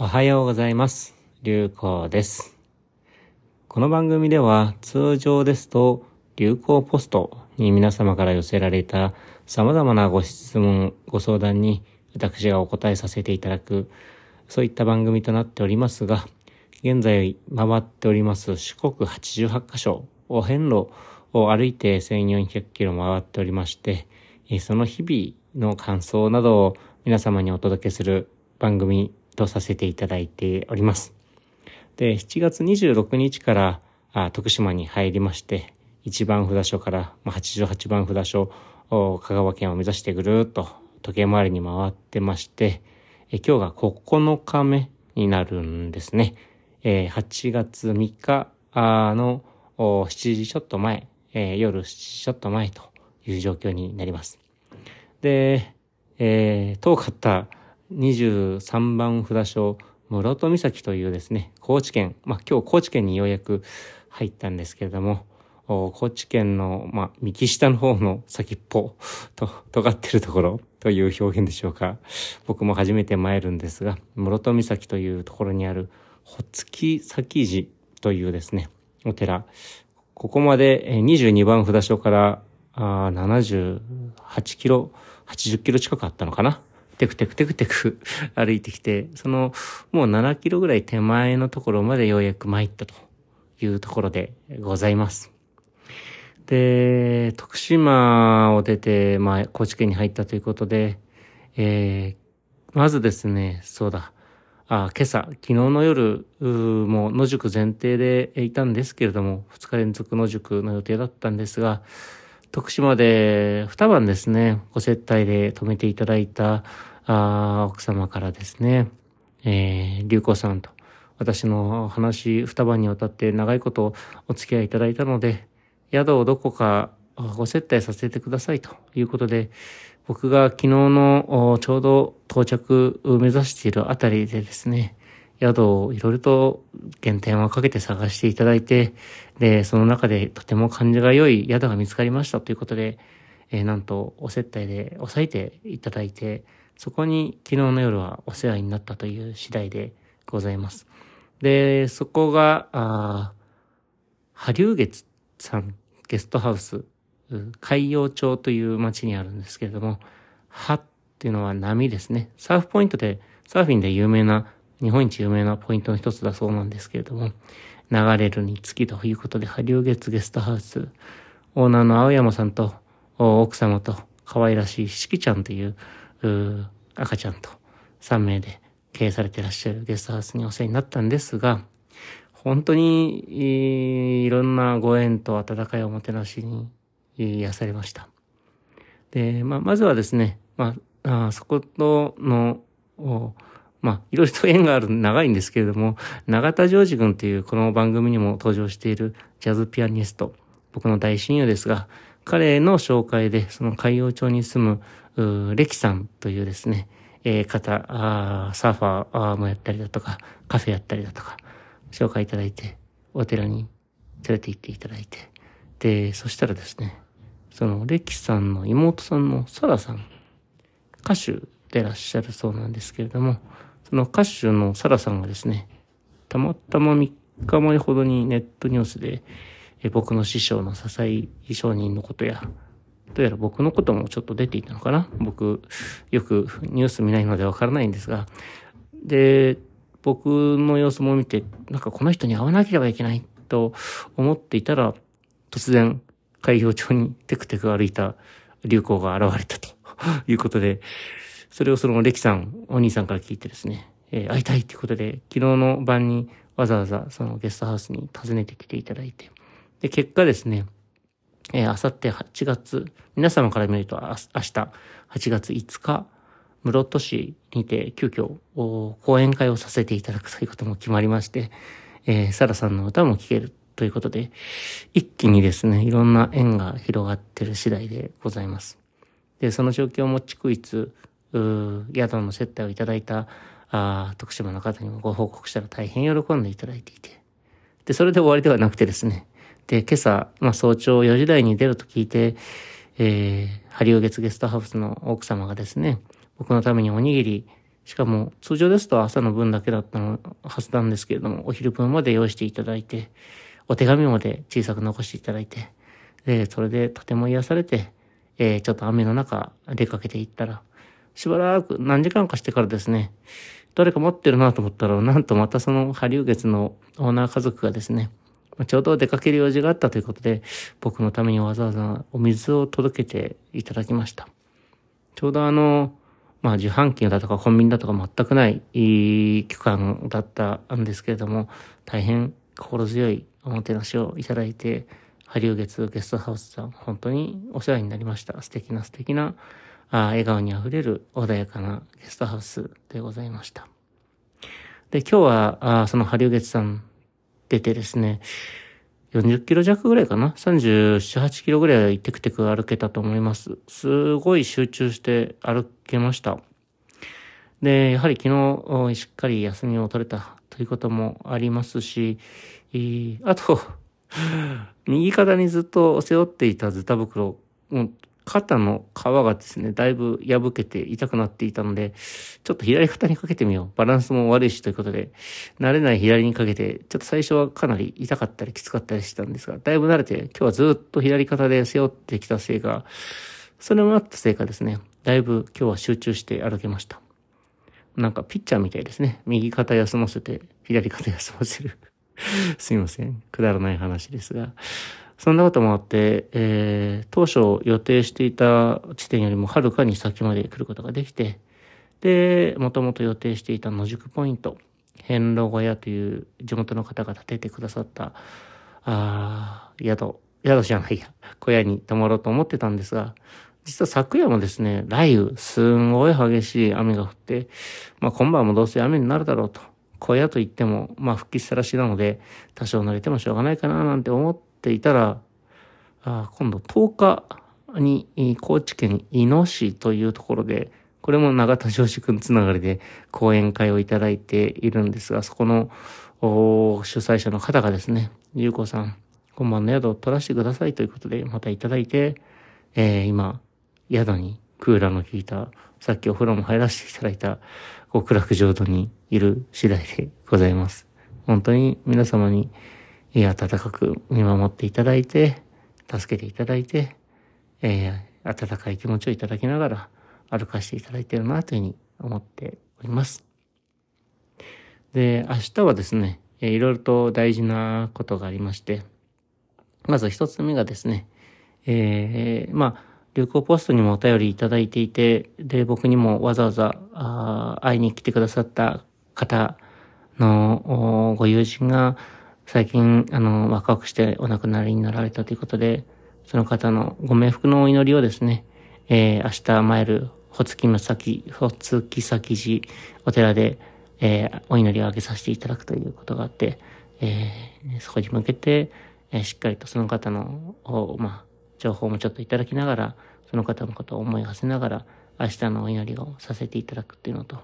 おはようございます。流行です。この番組では通常ですと流行ポストに皆様から寄せられた様々なご質問、ご相談に私がお答えさせていただく、そういった番組となっておりますが、現在回っております四国88カ所、お遍路を歩いて1400キロ回っておりまして、その日々の感想などを皆様にお届けする番組とさせていただいております。で、7月26日からあ徳島に入りまして、1番札所からまあ88番札所、香川県を目指してぐるーっと時計回りに回ってまして、え今日が9日目になるんですね。えー8月3日の7時ちょっと前、えー夜7時ちょっと前という状況になります。で、えー遠かった23番札所、室戸岬というですね、高知県、まあ今日高知県にようやく入ったんですけれども、高知県の、まあ、右下の方の先っぽと、尖ってるところという表現でしょうか。僕も初めて参るんですが、室戸岬というところにある、ほつき先寺というですね、お寺。ここまで22番札所からあ78キロ、80キロ近くあったのかな。テクテクテクテク歩いてきて、そのもう7キロぐらい手前のところまでようやく参ったというところでございます。で、徳島を出て、まあ、高知県に入ったということで、えーまずですね、そうだ、あ今朝、昨日の夜、もう野宿前提でいたんですけれども、2日連続野宿の予定だったんですが、徳島で二晩ですね、ご接待で泊めていただいたあー奥様からですね、えー、流行さんと私の話二晩にわたって長いことお付き合いいただいたので、宿をどこかご接待させてくださいということで、僕が昨日のちょうど到着を目指しているあたりでですね、宿をいろいろと原点をかけて探していただいて、で、その中でとても感じが良い宿が見つかりましたということで、えーなんとお接待で抑えていただいて、そこに昨日の夜はお世話になったという次第でございます。で、そこが、あー波竜月さんゲストハウス、海洋町という町にあるんですけれども、波っていうのは波ですね。サーフポイントで、サーフィンで有名な、日本一有名なポイントの一つだそうなんですけれども、流れるにつきということで、波竜月ゲストハウス、オーナーの青山さんと、奥様と、可愛らしいしきちゃんという、う赤ちゃんと3名で経営されていらっしゃるゲストハウスにお世話になったんですが、本当に、いろんなご縁と温かいおもてなしに癒されました。で、まあ、まずはですね、まあ、あそことの、まあ、いろいろと縁がある長いんですけれども、永田ジョージ君というこの番組にも登場しているジャズピアニスト、僕の大親友ですが、彼の紹介で、その海洋町に住む、うーレキさんというですね、えー方、あーサーファーあーもやったりだとか、カフェやったりだとか、紹介いただいて、お寺に連れて行っていただいて、で、そしたらですね、そのレキさんの妹さんのサラさん、歌手でいらっしゃるそうなんですけれども、その歌手のサラさんがですね、たまたま3日前ほどにネットニュースで、え僕の師匠の笹井商人のことや、どうやら僕のこともちょっと出ていたのかな？僕、よくニュース見ないのでわからないんですが、で、僕の様子も見て、なんかこの人に会わなければいけないと思っていたら、突然、海洋町にテクテク歩いた流行が現れたということで、それをそのレキさん、お兄さんから聞いてですね、えー会いたいということで、昨日の晩にわざわざそのゲストハウスに訪ねてきていただいて、で、結果ですね、えー、あさって8月、皆様から見ると明日8月5日、室戸市にて急遽お講演会をさせていただくということも決まりまして、えー、サラさんの歌も聴けるということで、一気にですね、いろんな縁が広がってる次第でございます。で、その状況も逐一、宿の接待をいただいた、あ徳島の方にもご報告したら大変喜んでいただいていて、で、それで終わりではなくてですね、で、今朝、まあ、早朝4時台に出ると聞いて、えー、ハリウ月ゲストハウスの奥様がですね、僕のためにおにぎりしかも通常ですと朝の分だけだったのはずなんですけれども、お昼分まで用意していただいて、お手紙まで小さく残していただいて、で、それでとても癒されて、えー、ちょっと雨の中出かけていったら、しばらく何時間かしてからですね、誰か持ってるなと思ったら、なんとまたその波流月のオーナー家族がですね、ちょうど出かける用事があったということで、僕のためにわざわざお水を届けていただきました。ちょうどあの、まあ受販機だとかコンビニだとか全くないいい期間だったんですけれども、大変心強いおもてなしをいただいて、波流月ゲストハウスさん、本当にお世話になりました。素敵な素敵な、あ笑顔にあふれる穏やかなゲストハウスでございました。で、今日は、あその波流月さん出てですね、40キロ弱ぐらいかな ?37、8キロぐらいテクテク歩けたと思います。すごい集中して歩けました。で、やはり昨日しっかり休みを取れたということもありますし、あと、右肩にずっと背負っていたズタ袋、肩の皮がですね、だいぶ破けて痛くなっていたので、ちょっと左肩にかけてみよう。バランスも悪いしということで、慣れない左にかけて、ちょっと最初はかなり痛かったりきつかったりしたんですが、だいぶ慣れて、今日はずっと左肩で背負ってきたせいか、それもあったせいかですね、だいぶ今日は集中して歩けました。なんかピッチャーみたいですね。右肩休ませて、左肩休ませる。すいません。くだらない話ですが。そんなこともあって、えー、当初予定していた地点よりもはるかに先まで来ることができて、で、もともと予定していた野宿ポイント、遍路小屋という地元の方が建ててくださった、あ宿、宿じゃないや、小屋に泊まろうと思ってたんですが、実は昨夜もですね、雷雨、すんごい激しい雨が降って、まあ今晩もどうせ雨になるだろうと。小屋といっても、まあ復帰したらしいなので、多少慣れてもしょうがないかななんて思っていたら、あ今度10日に高知県伊野市というところで、これも永田上司君つながりで講演会をいただいているんですが、そこの主催者の方がですね、ゆうこさん、今晩の宿を取らせてくださいということで、またいただいて、えー、今、宿にクーラーの効いた、さっきお風呂も入らせていただいた極楽浄土にいる次第でございます。本当に皆様に温かく見守っていただいて、助けていただいて、えー、温かい気持ちをいただきながら歩かせていただいているなというふうに思っております。で、明日はですね、えー、いろいろと大事なことがありまして、まず一つ目がですね、えー、まあ、流行ポストにもお便りいただいていて、で、僕にもわざわざあ会いに来てくださった方のご友人が、最近、あの、若くしてお亡くなりになられたということで、その方のご冥福のお祈りをですね、えー、明日参る、ほつきまさき、ほつきさき寺お寺で、えー、お祈りをあげさせていただくということがあって、えー、そこに向けて、えー、しっかりとその方の、まあ、情報もちょっといただきながら、その方のことを思い馳せながら、明日のお祈りをさせていただくっていうのと、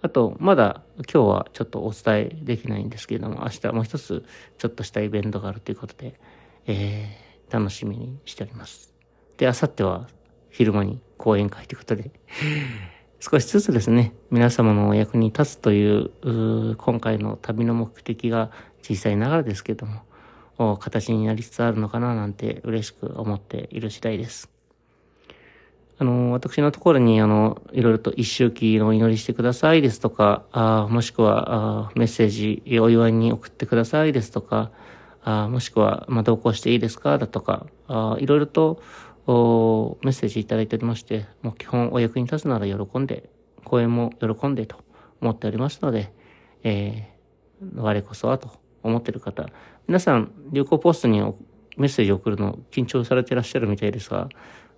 あと、まだ今日はちょっとお伝えできないんですけれども、明日もう一つちょっとしたイベントがあるということで、えー、楽しみにしております。で、明後日は昼間に講演会ということで、少しずつですね、皆様のお役に立つという、今回の旅の目的が小さいながらですけども、形になりつつあるのかななんて嬉しく思っている次第です。あの、私のところに、あの、いろいろと一周期のお祈りしてくださいですとか、あもしくはあメッセージ、お祝いに送ってくださいですとか、あもしくは、まあ、同行していいですかだとか、あいろいろとおメッセージいただいておりまして、もう基本お役に立つなら喜んで、講演も喜んでと思っておりますので、えー、我こそはと思ってる方、皆さん、流行ポストにメッセージを送るの緊張されていらっしゃるみたいですが、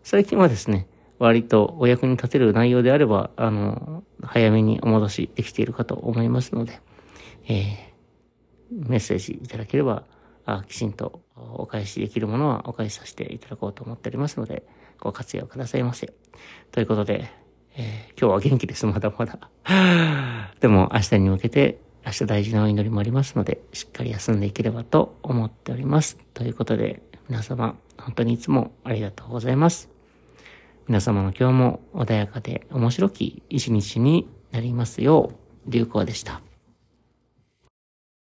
最近はですね、割とお役に立てる内容であれば、あの、早めにお戻しできているかと思いますので、えー、メッセージいただければ、あきちんとお返しできるものはお返しさせていただこうと思っておりますので、ご活用くださいませ。ということで、えー、今日は元気です、まだまだ。でも明日に向けて、明日大事なお祈りもありますので、しっかり休んでいければと思っております。ということで、皆様、本当にいつもありがとうございます。皆様の今日も穏やかで面白き一日になりますよう、流行でした。